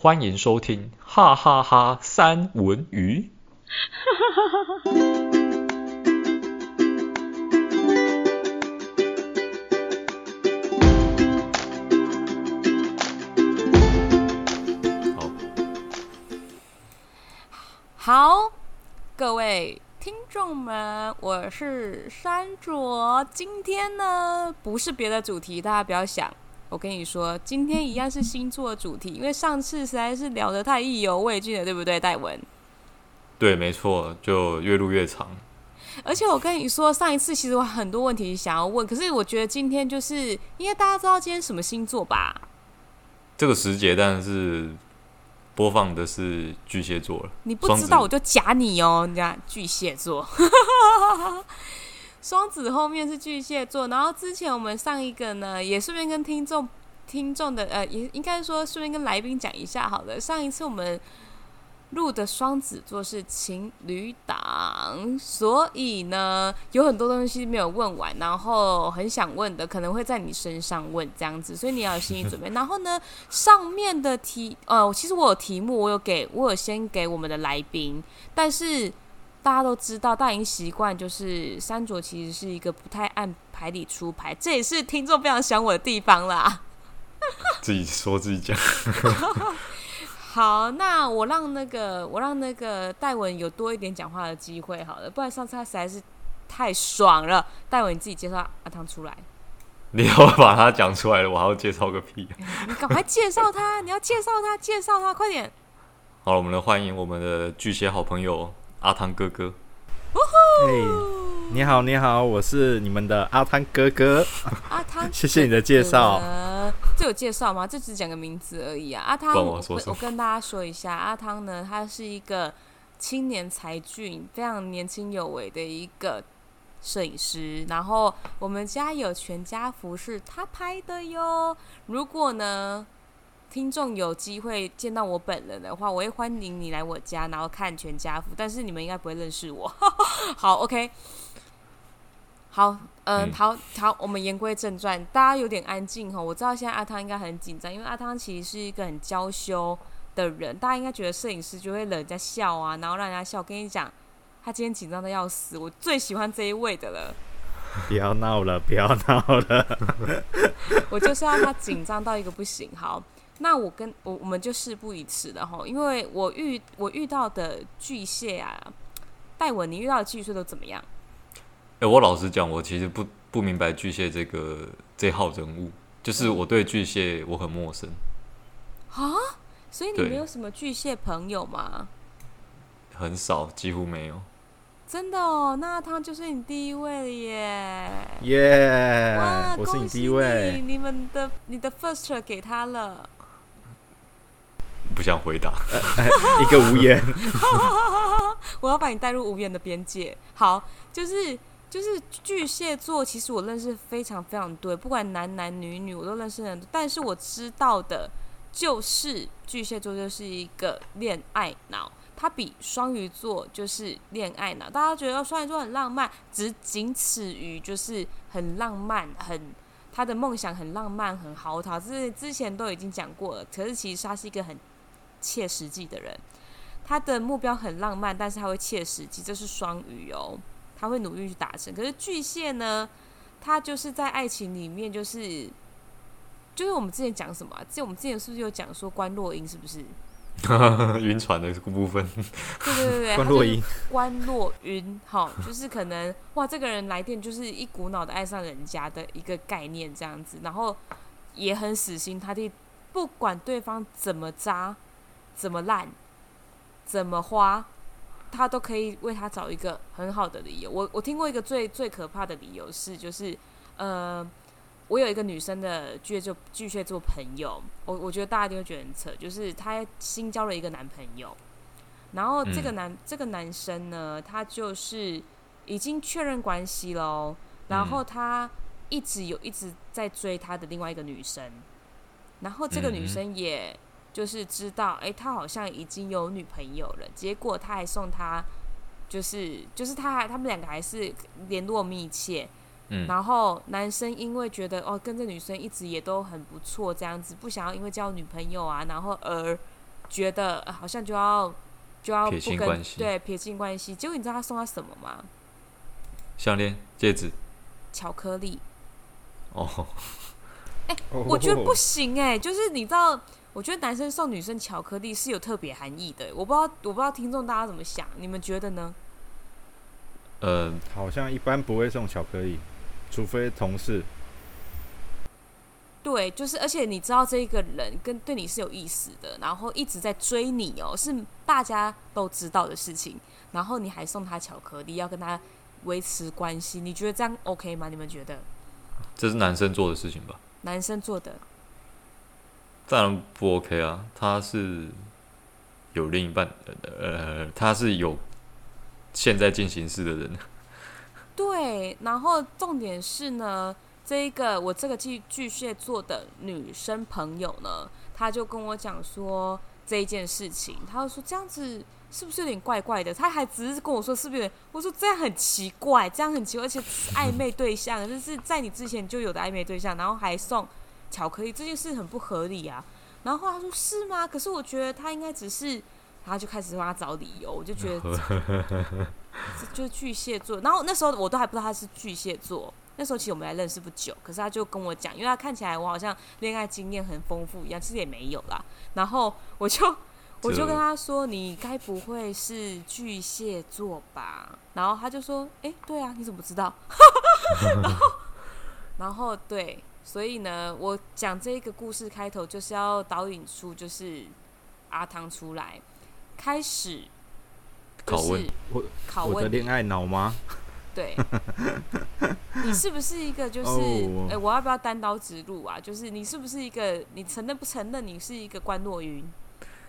欢迎收听哈哈哈三文鱼。好，好，各位听众们，我是山卓。今天呢，不是别的主题，大家不要想。我跟你说，今天一样是星座主题，因为上次实在是聊得太意犹未尽了，对不对，戴文？对，没错，就越录越长。而且我跟你说，上一次其实我很多问题想要问，可是我觉得今天就是因为大家知道今天什么星座吧？这个时节，但是播放的是巨蟹座了。你不知道，我就夹你哦，你看巨蟹座。双子后面是巨蟹座，然后之前我们上一个呢，也顺便跟听众、听众的呃，也应该说顺便跟来宾讲一下好了。上一次我们录的双子座是情侣档，所以呢有很多东西没有问完，然后很想问的可能会在你身上问这样子，所以你要有心理准备。然后呢，上面的题呃，其实我有题目，我有给我有先给我们的来宾，但是。大家都知道，大家已经习惯，就是山卓其实是一个不太按牌理出牌，这也是听众非常想我的地方啦。自己说自己讲。好，那我让那个我让那个戴文有多一点讲话的机会好了，不然上次他实在是太爽了。戴文，你自己介绍阿汤出来。你要把他讲出来了，我还要介绍个屁！你赶快介绍他，你要介绍他，介绍他，快点。好了，我们来欢迎我们的巨蟹好朋友。阿汤哥哥，哎，你好，你好，我是你们的阿汤哥哥。阿汤，谢谢你的介绍。这有介绍吗？这只讲个名字而已啊。阿汤，我我，我跟大家说一下，阿汤呢，他是一个青年才俊、非常年轻有为的一个摄影师。然后我们家有全家福是他拍的哟。如果呢，听众有机会见到我本人的话，我会欢迎你来我家，然后看全家福。但是你们应该不会认识我。好，OK，好，呃、嗯，好好，我们言归正传，大家有点安静哈。我知道现在阿汤应该很紧张，因为阿汤其实是一个很娇羞的人，大家应该觉得摄影师就会惹人家笑啊，然后让人家笑。我跟你讲，他今天紧张的要死，我最喜欢这一位的了。不要闹了，不要闹了，我就是要他紧张到一个不行。好。那我跟我我们就事不宜迟了哈，因为我遇我遇到的巨蟹啊，戴文，你遇到的巨蟹都怎么样？哎、欸，我老实讲，我其实不不明白巨蟹这个这号人物，就是我对巨蟹我很陌生。啊？所以你没有什么巨蟹朋友吗？很少，几乎没有。真的哦，那他就是你第一位了耶！耶、我是你第一位。你，你们的你的 first 给他了。不想回答，一个无言。我要把你带入无言的边界。好，就是就是巨蟹座，其实我认识非常非常多，不管男男女女，我都认识很多。但是我知道的，就是巨蟹座就是一个恋爱脑，它比双鱼座就是恋爱脑。大家觉得双鱼座很浪漫，只仅此于就是很浪漫，很他的梦想很浪漫，很豪涛。这是之前都已经讲过了。可是其实他是一个很。切实际的人，他的目标很浪漫，但是他会切实际，这是双鱼哦，他会努力去达成。可是巨蟹呢，他就是在爱情里面，就是就是我们之前讲什么、啊？这我们之前是不是有讲说关洛英？是不是？晕船的部分。对对对对，观落阴，观落晕，哈，就是可能哇，这个人来电就是一股脑的爱上人家的一个概念这样子，然后也很死心塌地，不管对方怎么渣。怎么烂，怎么花，他都可以为他找一个很好的理由。我我听过一个最最可怕的理由是，就是呃，我有一个女生的巨蟹座巨蟹座朋友，我我觉得大家一定会觉得很扯，就是她新交了一个男朋友，然后这个男、嗯、这个男生呢，他就是已经确认关系喽，然后他一直有一直在追他的另外一个女生，然后这个女生也。嗯就是知道，哎、欸，他好像已经有女朋友了。结果他还送他，就是就是他还他们两个还是联络密切。嗯。然后男生因为觉得哦，跟这女生一直也都很不错，这样子不想要因为交女朋友啊，然后而觉得、呃、好像就要就要撇清关系，对，撇清关系。结果你知道他送他什么吗？项链、戒指、巧克力。哦，哎、欸，我觉得不行哎、欸，就是你知道，我觉得男生送女生巧克力是有特别含义的、欸。我不知道，我不知道听众大家怎么想，你们觉得呢？呃，好像一般不会送巧克力，除非同事。对，就是，而且你知道这一个人跟对你是有意思的，然后一直在追你哦，是大家都知道的事情，然后你还送他巧克力，要跟他维持关系，你觉得这样 OK 吗？你们觉得？这是男生做的事情吧？男生做的，当然不 OK 啊！他是有另一半，呃，他是有现在进行式的人。对，然后重点是呢。这一个我这个巨巨蟹座的女生朋友呢，她就跟我讲说这一件事情，她就说这样子是不是有点怪怪的？她还只是跟我说是不是？我说这样很奇怪，这样很奇怪，而且暧昧对象就是在你之前就有的暧昧对象，然后还送巧克力，这件事很不合理啊。然后后来她说是吗？可是我觉得他应该只是，然后就开始帮他找理由，我就觉得 这 就是巨蟹座。然后那时候我都还不知道他是巨蟹座。那时候其实我们还认识不久，可是他就跟我讲，因为他看起来我好像恋爱经验很丰富一样，其实也没有啦。然后我就 我就跟他说：“你该不会是巨蟹座吧？”然后他就说：“哎、欸，对啊，你怎么知道？”然后然后对，所以呢，我讲这个故事开头就是要导引出就是阿汤出来开始拷问我拷问我的恋爱脑吗？对，你是不是一个就是，哎、oh. 欸，我要不要单刀直入啊？就是你是不是一个，你承认不承认你是一个关若云？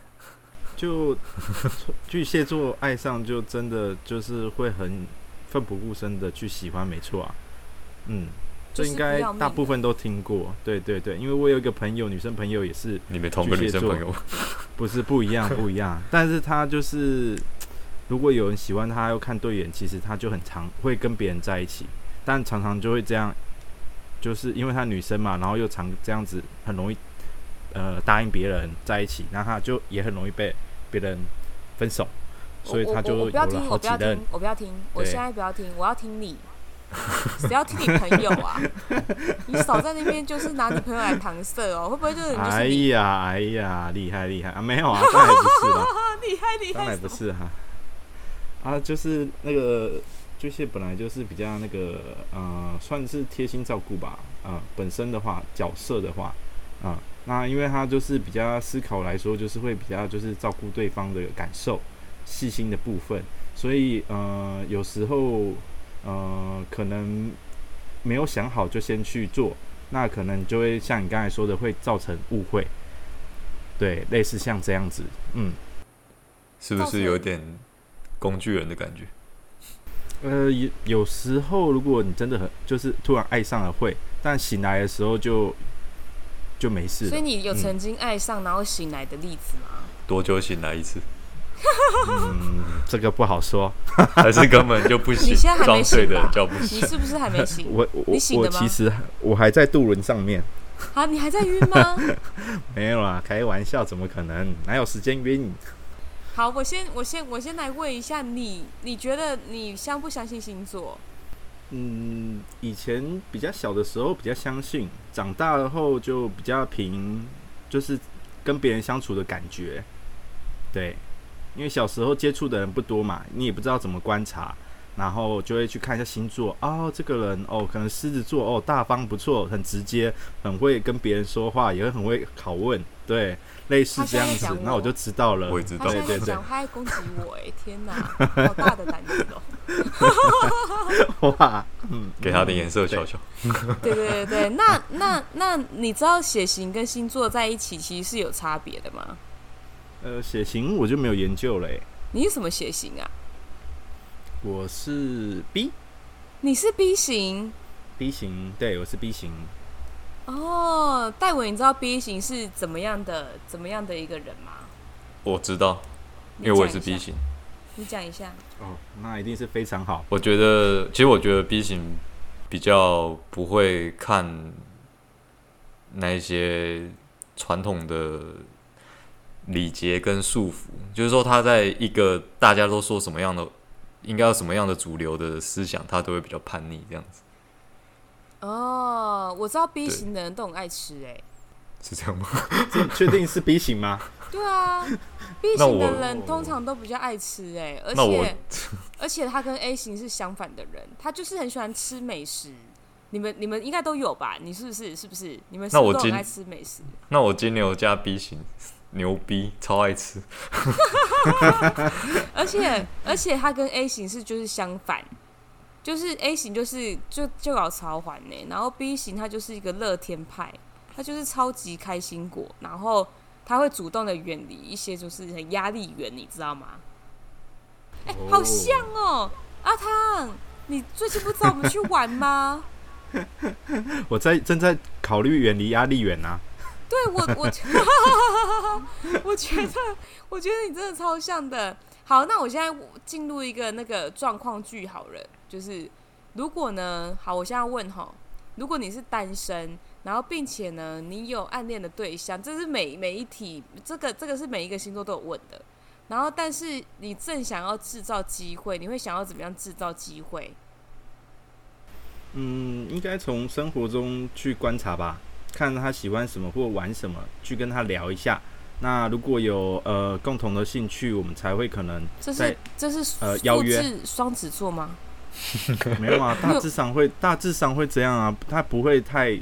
就巨蟹座爱上就真的就是会很奋不顾身的去喜欢，没错啊。嗯，这应该大部分都听过。对对对，因为我有一个朋友，女生朋友也是，你们同个女生朋友？不是不一样，不一样，但是她就是。如果有人喜欢她又看对眼，其实她就很常会跟别人在一起，但常常就会这样，就是因为她女生嘛，然后又常这样子，很容易呃答应别人在一起，那她就也很容易被别人分手，所以他就有了好几任。我不要听，我现在不要听，我要听你，谁要听你朋友啊？你少在那边就是拿你朋友来搪塞哦，会不会就是？哎呀哎呀，厉害厉害啊！没有啊，当然不是了，厉害厉害，当然不是哈。啊，就是那个巨蟹本来就是比较那个，呃，算是贴心照顾吧。啊、呃，本身的话，角色的话，啊、呃，那因为他就是比较思考来说，就是会比较就是照顾对方的感受，细心的部分，所以呃，有时候呃，可能没有想好就先去做，那可能就会像你刚才说的，会造成误会。对，类似像这样子，嗯，是不是有点？工具人的感觉，呃，有有时候，如果你真的很就是突然爱上了会，但醒来的时候就就没事。所以你有曾经爱上然后醒来的例子吗？嗯、多久醒来一次？嗯，这个不好说，还是根本就不行。你现在还没醒吧？你是不是还没醒？我我你醒？我其实我还在渡轮上面。啊，你还在晕吗？没有啦，开玩笑，怎么可能？哪有时间晕？好，我先我先我先来问一下你，你觉得你相不相信星座？嗯，以前比较小的时候比较相信，长大了后就比较凭就是跟别人相处的感觉。对，因为小时候接触的人不多嘛，你也不知道怎么观察，然后就会去看一下星座。哦，这个人哦，可能狮子座哦，大方不错，很直接，很会跟别人说话，也会很会拷问。对。类似这样子，那我就知道了。我也知道，对对对。他还攻击我，哎，天哪，好大的胆子哦！哇，嗯，给他点颜色瞧瞧。对对对对，那那那，你知道血型跟星座在一起其实是有差别的吗？呃，血型我就没有研究嘞。你是什么血型啊？我是 B。你是 B 型？B 型，对，我是 B 型。哦，戴伟，你知道 B 型是怎么样的、怎么样的一个人吗？我知道，因为我也是 B 型。你讲一下。哦，那一定是非常好。我觉得，其实我觉得 B 型比较不会看那一些传统的礼节跟束缚，就是说他在一个大家都说什么样的，应该要什么样的主流的思想，他都会比较叛逆这样子。哦，我知道 B 型的人都很爱吃，欸，哎，是这样吗？这 确定是 B 型吗？对啊，B 型的人通常都比较爱吃，欸，哎，而且 而且他跟 A 型是相反的人，他就是很喜欢吃美食。你们你们应该都有吧？你是不是是不是？你们是不是都很爱吃美食？那我金牛加 B 型，牛逼，超爱吃。而且而且他跟 A 型是就是相反，就是 A 型就是就就搞超环呢，然后 B 型他就是一个乐天派，他就是超级开心果，然后他会主动的远离一些就是很压力源，你知道吗？哎、欸，好像哦，阿汤，你最近不找我们去玩吗？我在正在考虑远离压力源啊。对我，我，我觉得，我觉得你真的超像的。好，那我现在进入一个那个状况剧好了，就是如果呢，好，我现在问哈，如果你是单身，然后并且呢，你有暗恋的对象，这是每每一题，这个这个是每一个星座都有问的。然后，但是你正想要制造机会，你会想要怎么样制造机会？嗯，应该从生活中去观察吧，看他喜欢什么或玩什么，去跟他聊一下。那如果有呃共同的兴趣，我们才会可能在这是这是呃邀约双子座吗？没有啊，大致上会大致上会这样啊，他不会太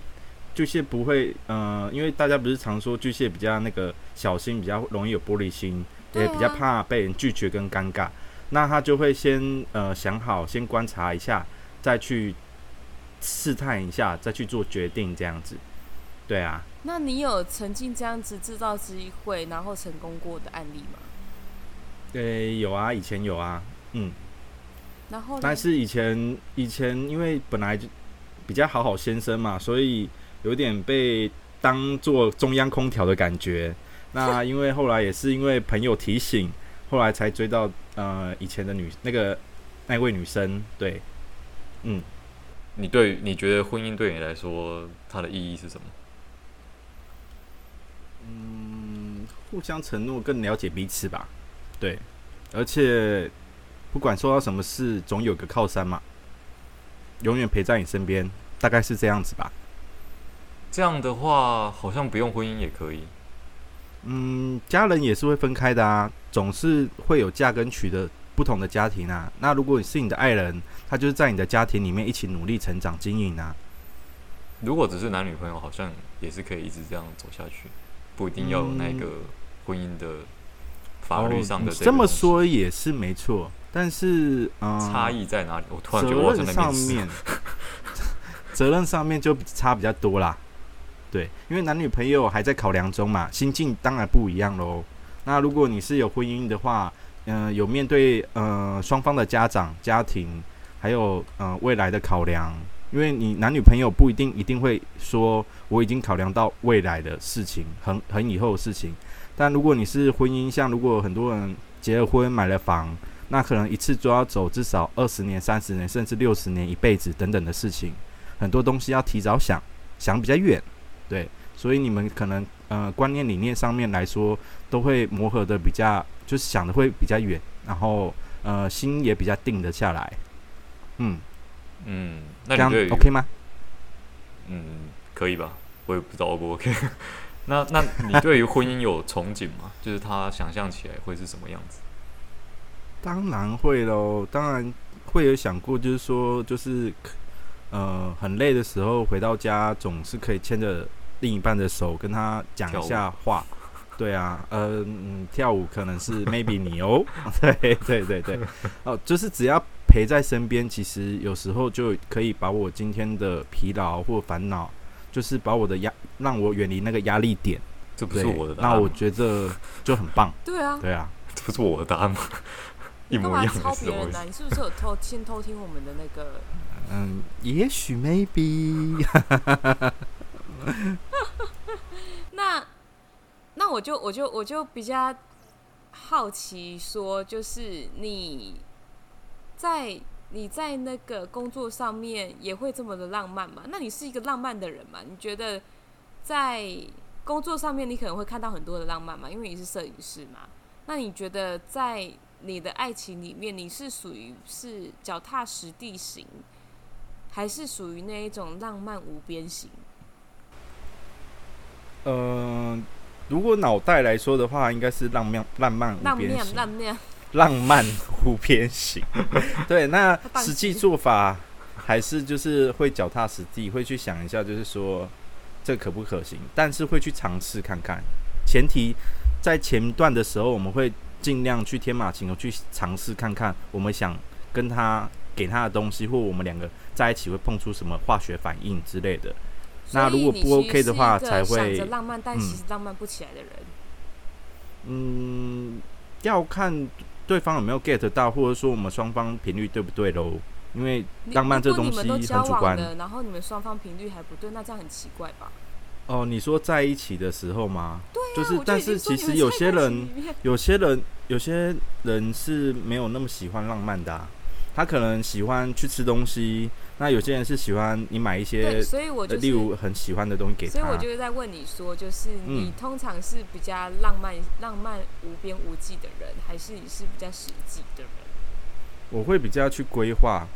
巨蟹不会呃，因为大家不是常说巨蟹比较那个小心，比较容易有玻璃心，也比较怕被人拒绝跟尴尬。那他就会先呃想好，先观察一下，再去。试探一下，再去做决定，这样子，对啊。那你有曾经这样子制造机会，然后成功过的案例吗？对，有啊，以前有啊，嗯。然后，但是以前以前因为本来就比较好好先生嘛，所以有点被当做中央空调的感觉。那因为后来也是因为朋友提醒，后来才追到呃以前的女那个那位女生，对，嗯。你对你觉得婚姻对你来说它的意义是什么？嗯，互相承诺，更了解彼此吧。对，而且不管说到什么事，总有个靠山嘛，永远陪在你身边，大概是这样子吧。这样的话，好像不用婚姻也可以。嗯，家人也是会分开的啊，总是会有嫁跟娶的。不同的家庭啊，那如果你是你的爱人，他就是在你的家庭里面一起努力成长经营啊。如果只是男女朋友，好像也是可以一直这样走下去，不一定要有那个婚姻的法律上的这、么说也是没错，但是、呃、差异在哪里？我突然觉得我在那边上面，责任上面就差比较多啦。对，因为男女朋友还在考量中嘛，心境当然不一样喽。那如果你是有婚姻的话。嗯、呃，有面对呃双方的家长、家庭，还有呃未来的考量，因为你男女朋友不一定一定会说我已经考量到未来的事情，很很以后的事情。但如果你是婚姻，像如果很多人结了婚、买了房，那可能一次就要走至少二十年、三十年，甚至六十年、一辈子等等的事情，很多东西要提早想，想比较远，对，所以你们可能呃观念理念上面来说，都会磨合的比较。就是想的会比较远，然后呃心也比较定得下来，嗯嗯，那你对这样 OK 吗？嗯，可以吧？我也不知道 O 不 OK。那那你对于婚姻有憧憬吗？就是他想象起来会是什么样子？当然会喽，当然会有想过，就是说，就是呃很累的时候回到家，总是可以牵着另一半的手，跟他讲一下话。对啊，呃，嗯，跳舞可能是 maybe 你哦，对对对对，哦，就是只要陪在身边，其实有时候就可以把我今天的疲劳或烦恼，就是把我的压，让我远离那个压力点。这不是我的答案。那我觉得就很棒。对啊，对啊，这不是我的答案吗？一模一样的。抄别人的？你是不是有偷先偷听我们的那个？嗯，也许 maybe。那。那我就我就我就比较好奇，说就是你在你在那个工作上面也会这么的浪漫吗？那你是一个浪漫的人吗？你觉得在工作上面你可能会看到很多的浪漫嘛，因为你是摄影师嘛。那你觉得在你的爱情里面，你是属于是脚踏实地型，还是属于那一种浪漫无边型？嗯、呃，如果脑袋来说的话，应该是浪漫浪漫无边型。浪漫浪漫无边行。对，那实际做法还是就是会脚踏实地，会去想一下，就是说这可不可行，但是会去尝试看看。前提在前段的时候，我们会尽量去天马行空去尝试看看，我们想跟他给他的东西，或我们两个在一起会碰出什么化学反应之类的。那如果不 OK 的话，才会想着浪漫，但其实浪漫不起来的人。嗯，要看对方有没有 get 到，或者说我们双方频率对不对喽？因为浪漫这东西很主观。然后你们双方频率还不对，那这样很奇怪吧？哦，你说在一起的时候吗？对啊，就是，但是其实有些人，有些人，有些人是没有那么喜欢浪漫的啊。他可能喜欢去吃东西，那有些人是喜欢你买一些，所以我就例如很喜欢的东西给他。所以我就是在问你说，就是你通常是比较浪漫、浪漫无边无际的人，还是你是比较实际的人？我会比较去规划，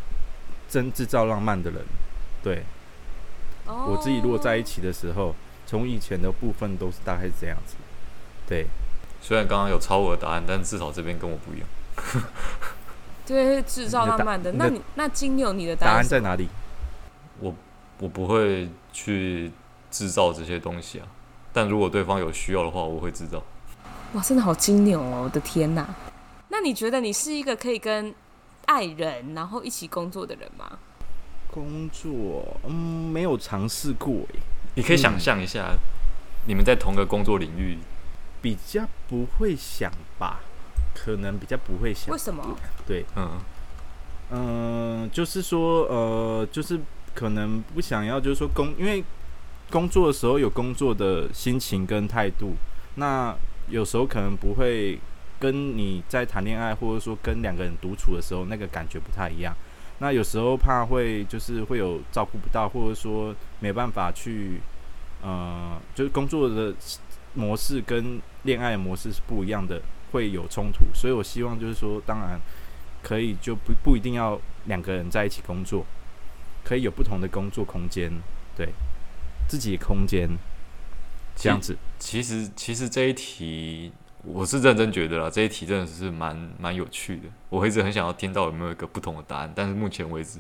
真制造浪漫的人。对，我自己如果在一起的时候，从以前的部分都是大概是这样子。对，虽然刚刚有抄我的答案，但至少这边跟我不一样。对，制造浪漫的。你的那你那金牛，你的答案，答案在哪里？我我不会去制造这些东西啊，但如果对方有需要的话，我会制造。哇，真的好金牛哦！我的天哪。那你觉得你是一个可以跟爱人然后一起工作的人吗？工作，嗯，没有尝试过诶。你可以想象一下，嗯、你们在同个工作领域，比较不会想吧？可能比较不会想，为什么？对，嗯嗯、呃，就是说，呃，就是可能不想要，就是说工，因为工作的时候有工作的心情跟态度，那有时候可能不会跟你在谈恋爱，或者说跟两个人独处的时候那个感觉不太一样。那有时候怕会就是会有照顾不到，或者说没办法去，呃，就是工作的模式跟恋爱模式是不一样的。会有冲突，所以我希望就是说，当然可以就不不一定要两个人在一起工作，可以有不同的工作空间，对自己空间这样子。其实其实这一题我是认真觉得啦，这一题真的是蛮蛮有趣的。我一直很想要听到有没有一个不同的答案，但是目前为止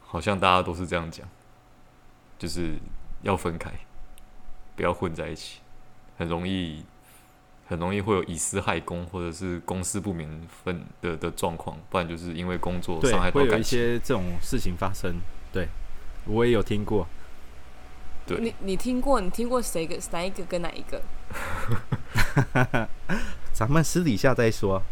好像大家都是这样讲，就是要分开，不要混在一起，很容易。很容易会有以私害公，或者是公私不明分的的状况，不然就是因为工作伤害到感情。会有一些这种事情发生。对，我也有听过。对，你你听过？你听过谁跟哪一个跟哪一个？咱们私底下再说。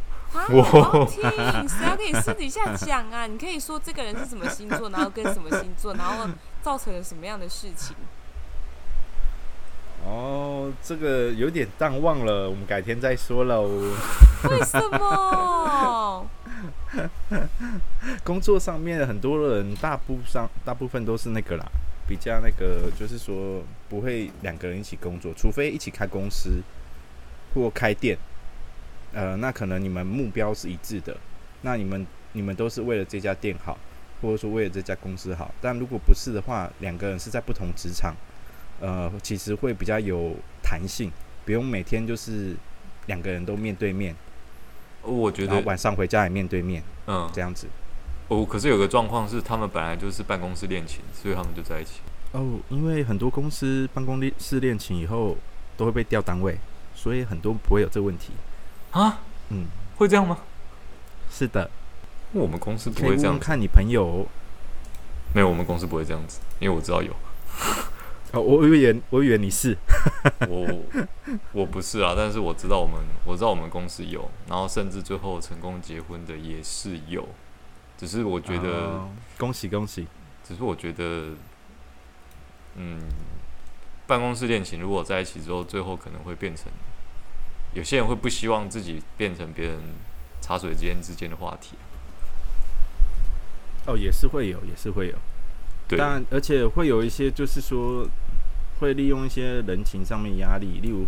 我听，谁要跟你私底下讲啊？你可以说这个人是什么星座，然后跟什么星座，然后造成了什么样的事情。哦，这个有点淡忘了，我们改天再说喽。为什么？工作上面很多人，大部上大部分都是那个啦，比较那个，就是说不会两个人一起工作，除非一起开公司或开店。呃，那可能你们目标是一致的，那你们你们都是为了这家店好，或者说为了这家公司好。但如果不是的话，两个人是在不同职场。呃，其实会比较有弹性，不用每天就是两个人都面对面。我觉得晚上回家也面对面，嗯，这样子。哦，可是有个状况是，他们本来就是办公室恋情，所以他们就在一起。哦，因为很多公司办公室恋情以后都会被调单位，所以很多不会有这个问题。啊？嗯，会这样吗？是的，我们公司不会这样。看你朋友，没有，我们公司不会这样子，因为我知道有。哦，我以为我以为你是，我我不是啊，但是我知道我们我知道我们公司有，然后甚至最后成功结婚的也是有，只是我觉得、哦、恭喜恭喜，只是我觉得，嗯，办公室恋情如果在一起之后，最后可能会变成有些人会不希望自己变成别人茶水间之间的话题。哦，也是会有，也是会有。对，但而且会有一些，就是说，会利用一些人情上面压力，例如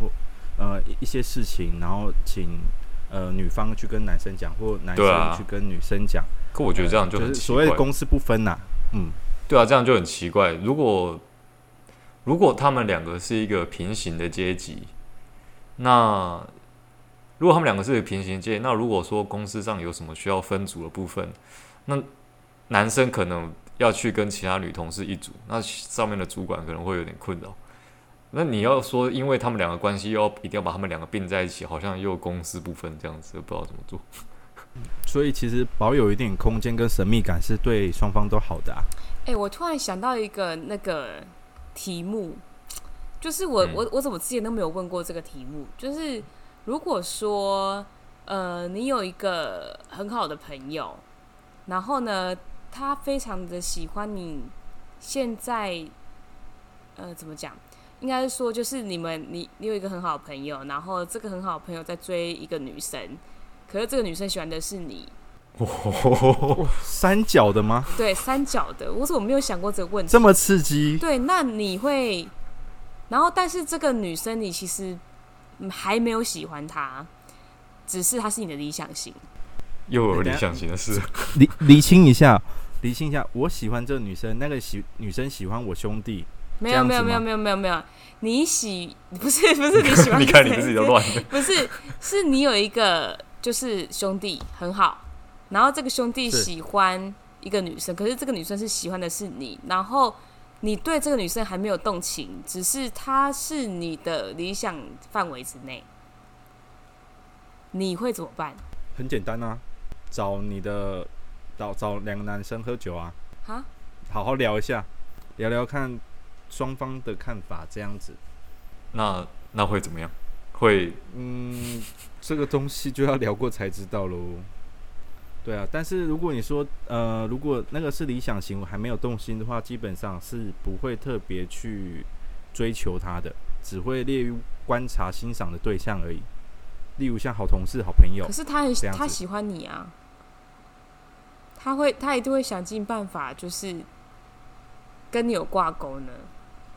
呃一些事情，然后请呃女方去跟男生讲，或男生去跟女生讲。可我觉得这样就很奇怪，所谓的公私不分呐。嗯，对啊，这样就很奇怪。如果如果他们两个是一个平行的阶级，那如果他们两个是一个平行阶级，那如果说公司上有什么需要分组的部分，那男生可能要去跟其他女同事一组，那上面的主管可能会有点困扰。那你要说，因为他们两个关系，要一定要把他们两个并在一起，好像又公私不分这样子，不知道怎么做。所以其实保有一点空间跟神秘感是对双方都好的啊。哎、欸，我突然想到一个那个。题目就是我、嗯、我我怎么之前都没有问过这个题目？就是如果说呃你有一个很好的朋友，然后呢他非常的喜欢你，现在呃怎么讲？应该是说就是你们你你有一个很好的朋友，然后这个很好的朋友在追一个女生，可是这个女生喜欢的是你。哦，三角的吗？对，三角的。我怎么没有想过这个问题？这么刺激？对，那你会，然后但是这个女生你其实还没有喜欢她，只是她是你的理想型。又有理想型的事？理理清一下，理清一下。我喜欢这个女生，那个喜女生喜欢我兄弟。没有没有没有没有没有没有，你喜不是不是 你喜欢？你看你自己都乱了。不是，是你有一个就是兄弟很好。然后这个兄弟喜欢一个女生，可是这个女生是喜欢的是你，然后你对这个女生还没有动情，只是她是你的理想范围之内，你会怎么办？很简单啊，找你的找找两个男生喝酒啊，哈，好好聊一下，聊聊看双方的看法，这样子，那那会怎么样？会，嗯，这个东西就要聊过才知道喽。对啊，但是如果你说，呃，如果那个是理想型，我还没有动心的话，基本上是不会特别去追求他的，只会列于观察欣赏的对象而已。例如像好同事、好朋友。可是他很他喜欢你啊，他会他一定会想尽办法，就是跟你有挂钩呢。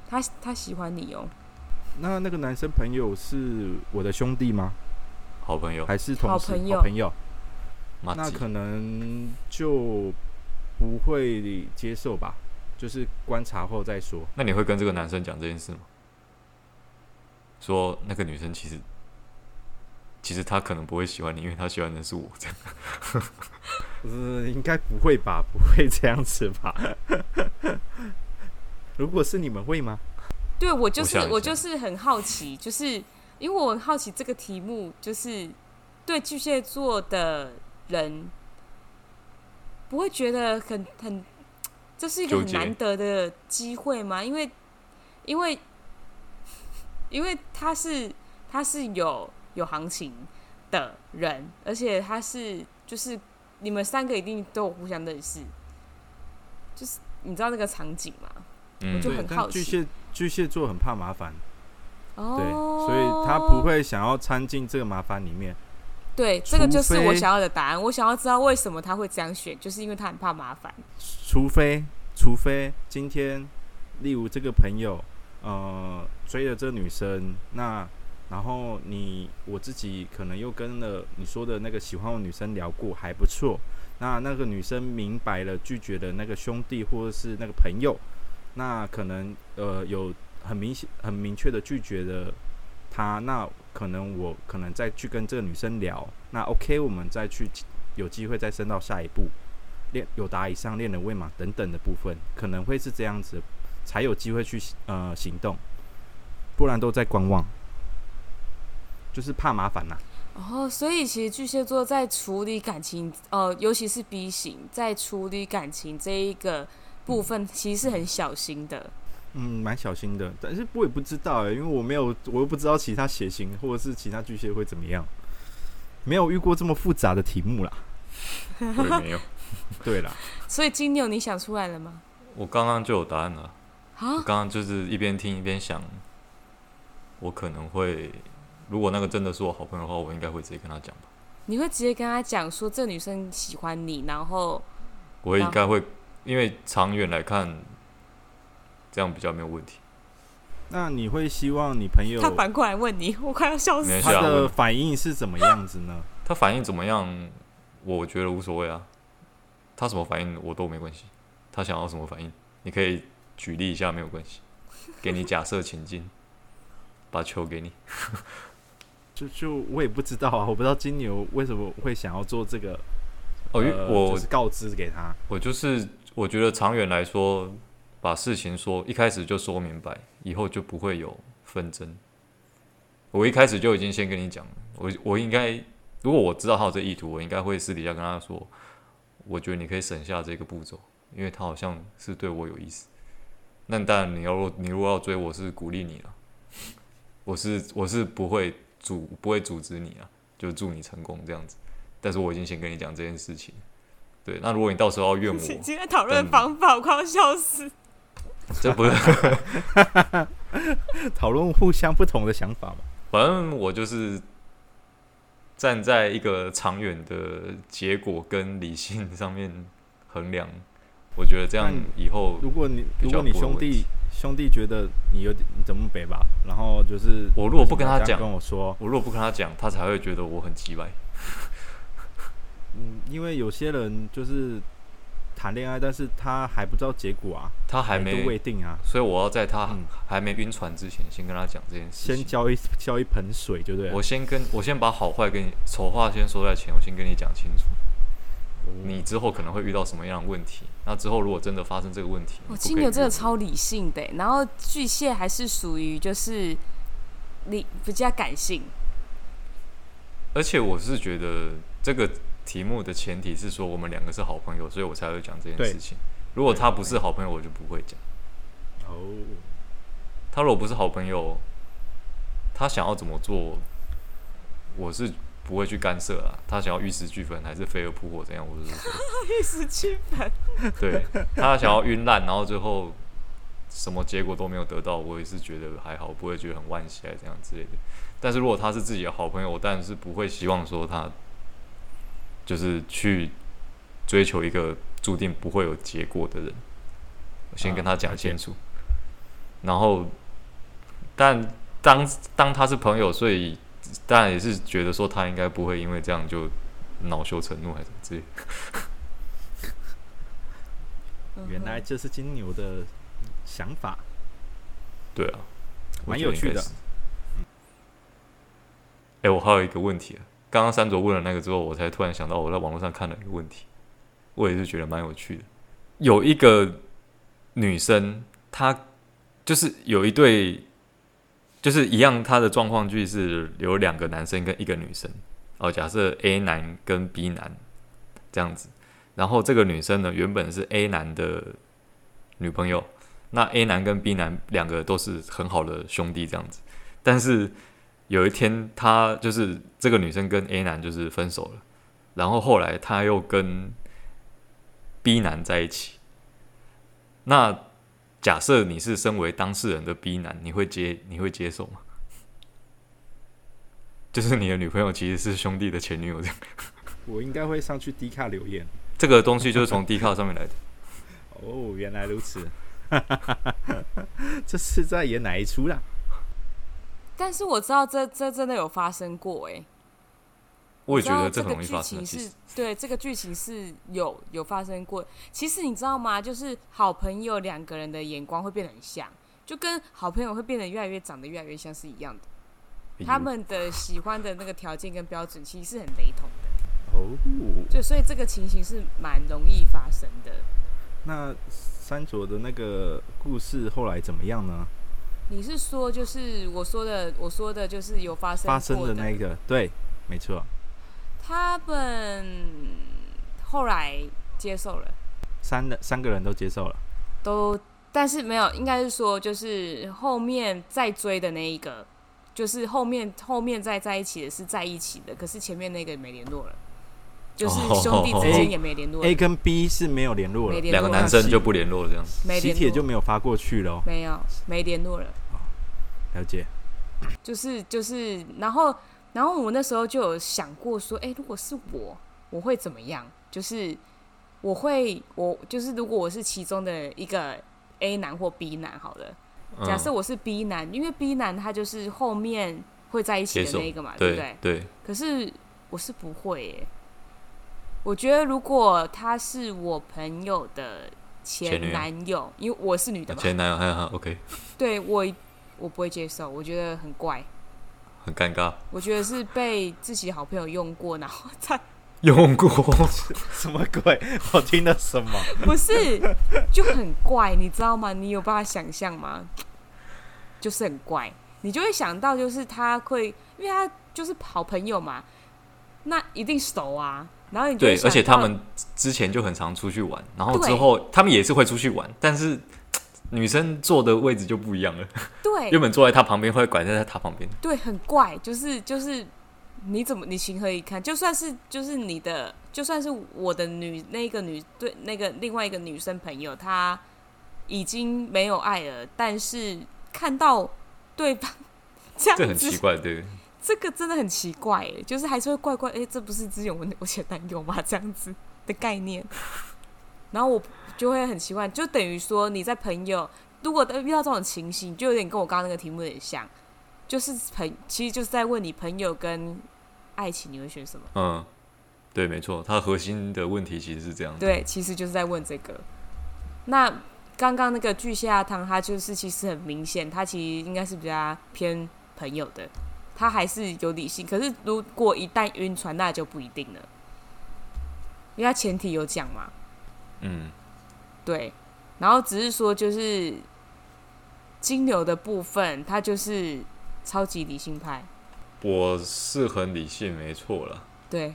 他他喜欢你哦。那那个男生朋友是我的兄弟吗？好朋友还是同事？好朋友。好朋友那可能就不会接受吧，就是观察后再说。那你会跟这个男生讲这件事吗？说那个女生其实，其实他可能不会喜欢你，因为他喜欢的是我这样。呃，应该不会吧，不会这样子吧？如果是你们会吗？对，我就是我，我就是很好奇，就是因为我很好奇这个题目，就是对巨蟹座的。人不会觉得很很，这是一个很难得的机会吗？因为，因为，因为他是他是有有行情的人，而且他是就是你们三个一定都有互相认识，就是你知道那个场景吗？嗯，我就很好奇。巨蟹巨蟹座很怕麻烦，哦，对，所以他不会想要掺进这个麻烦里面。对，这个就是我想要的答案。我想要知道为什么他会这样选，就是因为他很怕麻烦。除非，除非今天，例如这个朋友，呃，追了这个女生，那然后你我自己可能又跟了你说的那个喜欢的女生聊过，还不错。那那个女生明白了拒绝的那个兄弟或者是那个朋友，那可能呃有很明显、很明确的拒绝的他，那。可能我可能再去跟这个女生聊，那 OK，我们再去有机会再升到下一步，恋有达以上恋人未满等等的部分，可能会是这样子，才有机会去呃行动，不然都在观望，就是怕麻烦呐、啊。哦，所以其实巨蟹座在处理感情，呃，尤其是 B 型，在处理感情这一个部分，其实是很小心的。嗯，蛮小心的，但是我也不知道哎，因为我没有，我又不知道其他血型或者是其他巨蟹会怎么样，没有遇过这么复杂的题目啦。我也没有。对啦，所以金牛你想出来了吗？我刚刚就有答案了。啊？刚刚就是一边听一边想，我可能会，如果那个真的是我好朋友的话，我应该会直接跟他讲吧。你会直接跟他讲说，这女生喜欢你，然后我应该会，因为长远来看。这样比较没有问题。那你会希望你朋友他反过来问你，我快要笑死了。他的反应是怎么样子呢？他反应怎么样？我觉得无所谓啊。他什么反应我都没关系。他想要什么反应，你可以举例一下，没有关系。给你假设情境，把球给你。就就我也不知道啊，我不知道金牛为什么会想要做这个。哦，呃、我就是告知给他。我就是我觉得长远来说。把事情说一开始就说明白，以后就不会有纷争。我一开始就已经先跟你讲，我我应该如果我知道他有这意图，我应该会私底下跟他说，我觉得你可以省下这个步骤，因为他好像是对我有意思。那当然你要你如果要追，我是鼓励你了，我是我是不会阻不会阻止你啊，就祝你成功这样子。但是我已经先跟你讲这件事情，对。那如果你到时候要怨我，今天讨论方法，我快要笑死。这不是 讨论互相不同的想法嘛？反正我就是站在一个长远的结果跟理性上面衡量。我觉得这样以后，如果你如果你兄弟兄弟觉得你有点你怎么北吧，然后就是我如果不跟他讲，跟我说，我如果不跟他讲，他才会觉得我很鸡掰。嗯，因为有些人就是。谈恋爱，但是他还不知道结果啊，他还没未定啊，所以我要在他还没晕船之前，先跟他讲这件事。先浇一浇一盆水，就对了。我先跟我先把好坏跟你丑话先说在前，我先跟你讲清楚。你之后可能会遇到什么样的问题？那之后如果真的发生这个问题，我金牛真的超理性的，然后巨蟹还是属于就是你比较感性。而且我是觉得这个。题目的前提是说我们两个是好朋友，所以我才会讲这件事情。如果他不是好朋友，我就不会讲。哦，他如果不是好朋友，他想要怎么做，我是不会去干涉啊。他想要玉石俱焚还是飞蛾扑火怎样，我是 说玉石俱焚。对，他想要晕烂，然后最后什么结果都没有得到，我也是觉得还好，不会觉得很惋惜啊这样之类的。但是如果他是自己的好朋友，我当然是不会希望说他。就是去追求一个注定不会有结果的人，我先跟他讲清楚。然后，但当当他是朋友，所以当然也是觉得说他应该不会因为这样就恼羞成怒还是什么之类的。原来这是金牛的想法。对啊，蛮有趣的。哎，我还有一个问题啊。刚刚三卓问了那个之后，我才突然想到，我在网络上看了一个问题，我也是觉得蛮有趣的。有一个女生，她就是有一对，就是一样，他的状况就是有两个男生跟一个女生。哦，假设 A 男跟 B 男这样子，然后这个女生呢，原本是 A 男的女朋友，那 A 男跟 B 男两个都是很好的兄弟这样子，但是。有一天，他就是这个女生跟 A 男就是分手了，然后后来他又跟 B 男在一起。那假设你是身为当事人的 B 男，你会接你会接受吗？就是你的女朋友其实是兄弟的前女友这样。我应该会上去 D 卡留言。这个东西就是从 D 卡上面来的。哦，原来如此。这是在演哪一出啦？但是我知道这这真的有发生过哎，我也觉得这个剧情是对这个剧情是有有发生过。其实你知道吗？就是好朋友两个人的眼光会变得很像，就跟好朋友会变得越来越长得越来越像是一样的。他们的喜欢的那个条件跟标准其实是很雷同的哦。就所以这个情形是蛮容易发生的。那三卓的那个故事后来怎么样呢？你是说，就是我说的，我说的就是有发生，发生的那个，对，没错。他们后来接受了，三的三个人都接受了，都，但是没有，应该是说，就是后面再追的那一个，就是后面后面再在一起的是在一起的，可是前面那个没联络了。就是兄弟之间也没联络，A 跟 B 是没有联络了，两个男生就不联络了，这样。子，喜帖就没有发过去了，没有，没联络了。了解，就是就是，然后然后我那时候就有想过说，哎，如果是我，我会怎么样？就是我会，我就是如果我是其中的一个 A 男或 B 男，好了，假设我是 B 男，嗯、因为 B 男他就是后面会在一起的那一个嘛，对不对？对。可是我是不会耶。我觉得如果他是我朋友的前男友，因为我是女的嘛，前男友还好 OK。对我，我不会接受，我觉得很怪，很尴尬。我觉得是被自己好朋友用过，然后再 用过 什么鬼？我听的什么？不是，就很怪，你知道吗？你有办法想象吗？就是很怪，你就会想到，就是他会，因为他就是好朋友嘛，那一定熟啊。然后你对，而且他们之前就很常出去玩，然后之后他们也是会出去玩，但是女生坐的位置就不一样了。对，原本坐在他旁边，会拐在他旁边。对，很怪，就是就是你怎么你情何以堪？就算是就是你的，就算是我的女那个女对那个另外一个女生朋友，她已经没有爱了，但是看到对方这样子，这很奇怪，对。这个真的很奇怪，哎，就是还是会怪怪，哎，这不是之前我我前男友吗？这样子的概念，然后我就会很奇怪，就等于说你在朋友，如果遇到这种情形，就有点跟我刚刚那个题目有点像，就是朋，其实就是在问你朋友跟爱情，你会选什么？嗯，对，没错，它核心的问题其实是这样。对，其实就是在问这个。那刚刚那个巨蟹阿汤，他就是其实很明显，他其实应该是比较偏朋友的。他还是有理性，可是如果一旦晕船，那就不一定了，因为他前提有讲嘛。嗯，对，然后只是说就是金牛的部分，他就是超级理性派。我是很理性，没错了。对，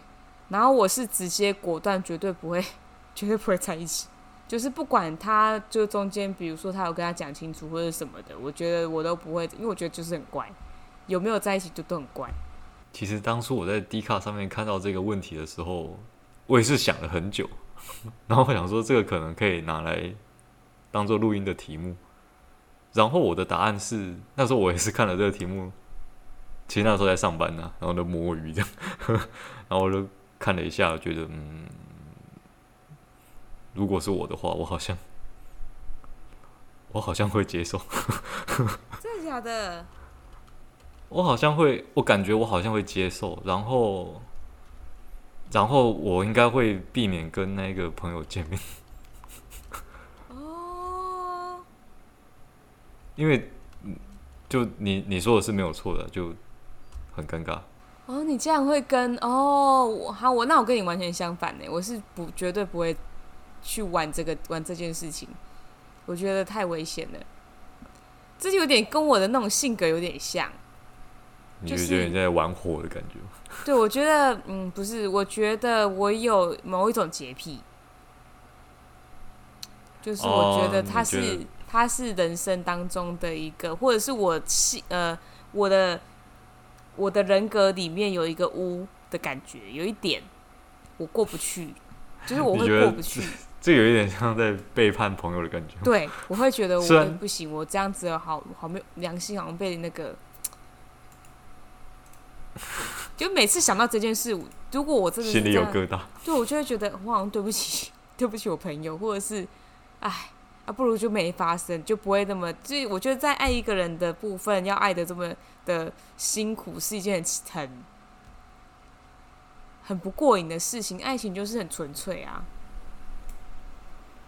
然后我是直接果断，绝对不会，绝对不会在一起。就是不管他就中间，比如说他有跟他讲清楚或者什么的，我觉得我都不会，因为我觉得就是很怪。有没有在一起就都很怪。其实当初我在 D 卡上面看到这个问题的时候，我也是想了很久，然后我想说这个可能可以拿来当做录音的题目。然后我的答案是，那时候我也是看了这个题目，其实那时候在上班呢、啊，然后就摸鱼这样，然后我就看了一下，觉得嗯，如果是我的话，我好像我好像会接受。真的假的？我好像会，我感觉我好像会接受，然后，然后我应该会避免跟那个朋友见面。哦，因为，就你你说的是没有错的，就很尴尬。哦，你这样会跟哦，我好，我那我跟你完全相反呢，我是不绝对不会去玩这个玩这件事情，我觉得太危险了。这就有点跟我的那种性格有点像。你就觉得你在玩火的感觉？对，我觉得，嗯，不是，我觉得我有某一种洁癖，就是我觉得它是，哦，它是人生当中的一个，或者是我性呃，我的我的人格里面有一个污的感觉，有一点我过不去，就是我会过不去。这有一点像在背叛朋友的感觉。对，我会觉得我不行，我这样子好好没有良心，好像被那个。就每次想到这件事，如果我真的心里有疙瘩，对，我就会觉得我好像对不起，对不起我朋友，或者是，哎，啊，不如就没发生，就不会那么。所以我觉得在爱一个人的部分，要爱的这么的辛苦，是一件很很很不过瘾的事情。爱情就是很纯粹啊。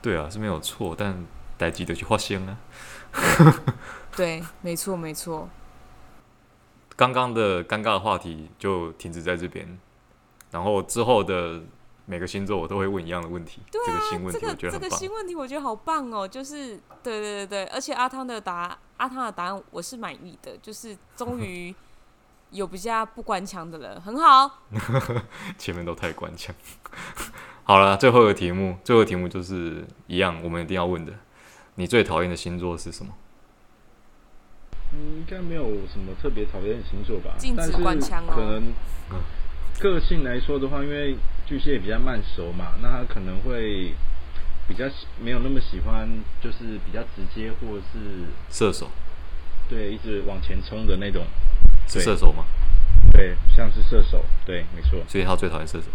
对啊，是没有错，但代志就去发生啊。对，没错，没错。刚刚的尴尬的话题就停止在这边，然后之后的每个星座我都会问一样的问题。对啊，这个新问题我觉得很棒。这个新问题我觉得好棒哦，就是对对对对，而且阿汤的答，阿汤的答案我是满意的，就是终于有比较不官腔的了，很好。前面都太官腔。好了，最后一个题目，最后一个题目就是一样，我们一定要问的，你最讨厌的星座是什么？嗯，应该没有什么特别讨厌的星座吧？禁止官腔哦。可能个性来说的话，因为巨蟹也比较慢熟嘛，那他可能会比较没有那么喜欢，就是比较直接或者是射手。对，一直往前冲的那种。是射手吗？对，像是射手。对，没错。所以他最讨厌射手。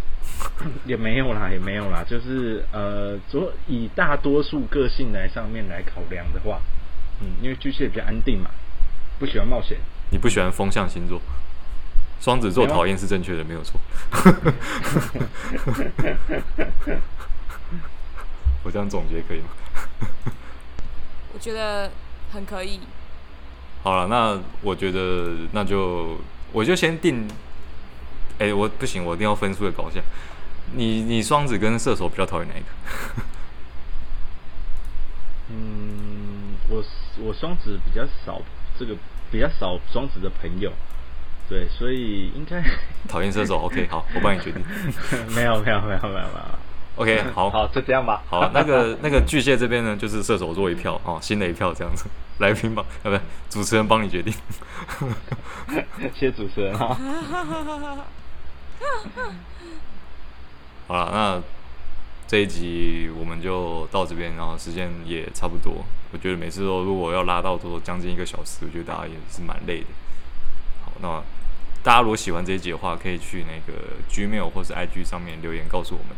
也没有啦，也没有啦，就是呃，所以大多数个性来上面来考量的话。嗯，因为巨蟹比较安定嘛，不喜欢冒险。你不喜欢风象星座？双子座讨厌是正确的，没有错。我这样总结可以吗？我觉得很可以。好了，那我觉得那就我就先定。哎、欸，我不行，我一定要分数的搞一下。你你双子跟射手比较讨厌哪一个？嗯，我我双子比较少，这个比较少双子的朋友。对，所以应该 讨厌射手。OK，好，我帮你决定。没有，没有，没有，没有，没有。OK，好，好，就这样吧。好，那个那个巨蟹这边呢，就是射手座一票哦，新的一票这样子。来宾吧，啊，不，主持人帮你决定。谢谢主持人哈。好了，那这一集我们就到这边，然后时间也差不多。我觉得每次都如果要拉到多将近一个小时，我觉得大家也是蛮累的。好，那大家如果喜欢这一集的话，可以去那个 Gmail 或是 IG 上面留言告诉我们。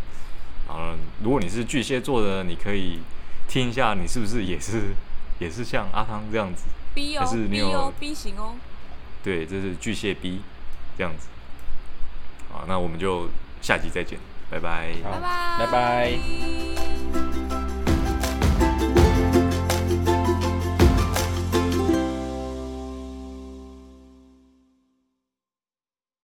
然后，如果你是巨蟹座的，你可以听一下，你是不是也是也是像阿汤这样子？B 哦还是你有 B 哦 B 型哦。对，这是巨蟹 B 这样子。好，那我们就下集再见，拜拜，拜拜。